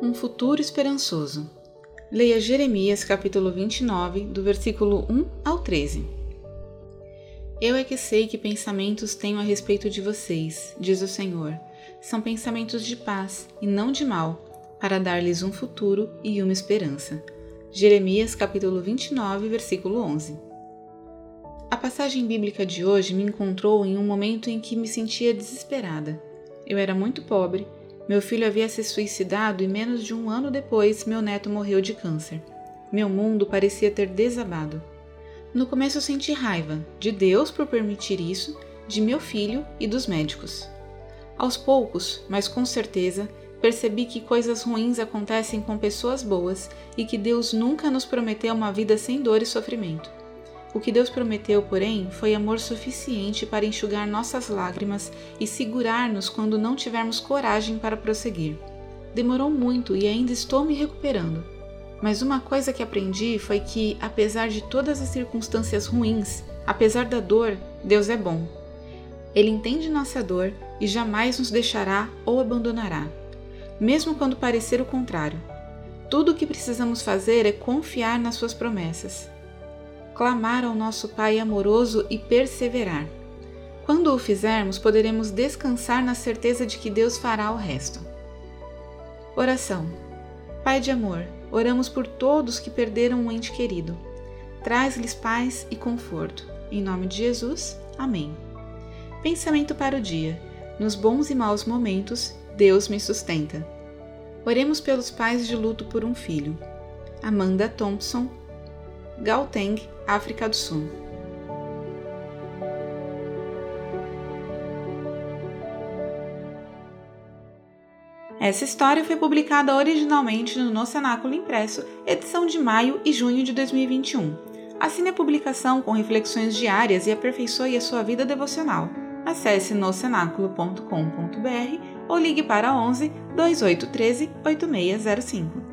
Um futuro esperançoso. Leia Jeremias capítulo 29, do versículo 1 ao 13. Eu é que sei que pensamentos tenho a respeito de vocês, diz o Senhor. São pensamentos de paz e não de mal, para dar-lhes um futuro e uma esperança. Jeremias capítulo 29, versículo 11. A passagem bíblica de hoje me encontrou em um momento em que me sentia desesperada. Eu era muito pobre meu filho havia se suicidado e menos de um ano depois meu neto morreu de câncer. Meu mundo parecia ter desabado. No começo eu senti raiva de Deus por permitir isso, de meu filho e dos médicos. Aos poucos, mas com certeza, percebi que coisas ruins acontecem com pessoas boas e que Deus nunca nos prometeu uma vida sem dor e sofrimento. O que Deus prometeu, porém, foi amor suficiente para enxugar nossas lágrimas e segurar-nos quando não tivermos coragem para prosseguir. Demorou muito e ainda estou me recuperando. Mas uma coisa que aprendi foi que, apesar de todas as circunstâncias ruins, apesar da dor, Deus é bom. Ele entende nossa dor e jamais nos deixará ou abandonará, mesmo quando parecer o contrário. Tudo o que precisamos fazer é confiar nas suas promessas clamar ao nosso Pai amoroso e perseverar. Quando o fizermos, poderemos descansar na certeza de que Deus fará o resto. Oração. Pai de amor, oramos por todos que perderam um ente querido. Traz-lhes paz e conforto. Em nome de Jesus. Amém. Pensamento para o dia. Nos bons e maus momentos, Deus me sustenta. Oremos pelos pais de luto por um filho. Amanda Thompson, Gauteng, África do Sul. Essa história foi publicada originalmente no No Cenáculo Impresso, edição de maio e junho de 2021. Assine a publicação com reflexões diárias e aperfeiçoe a sua vida devocional. Acesse nocenáculo.com.br ou ligue para 11 2813 8605.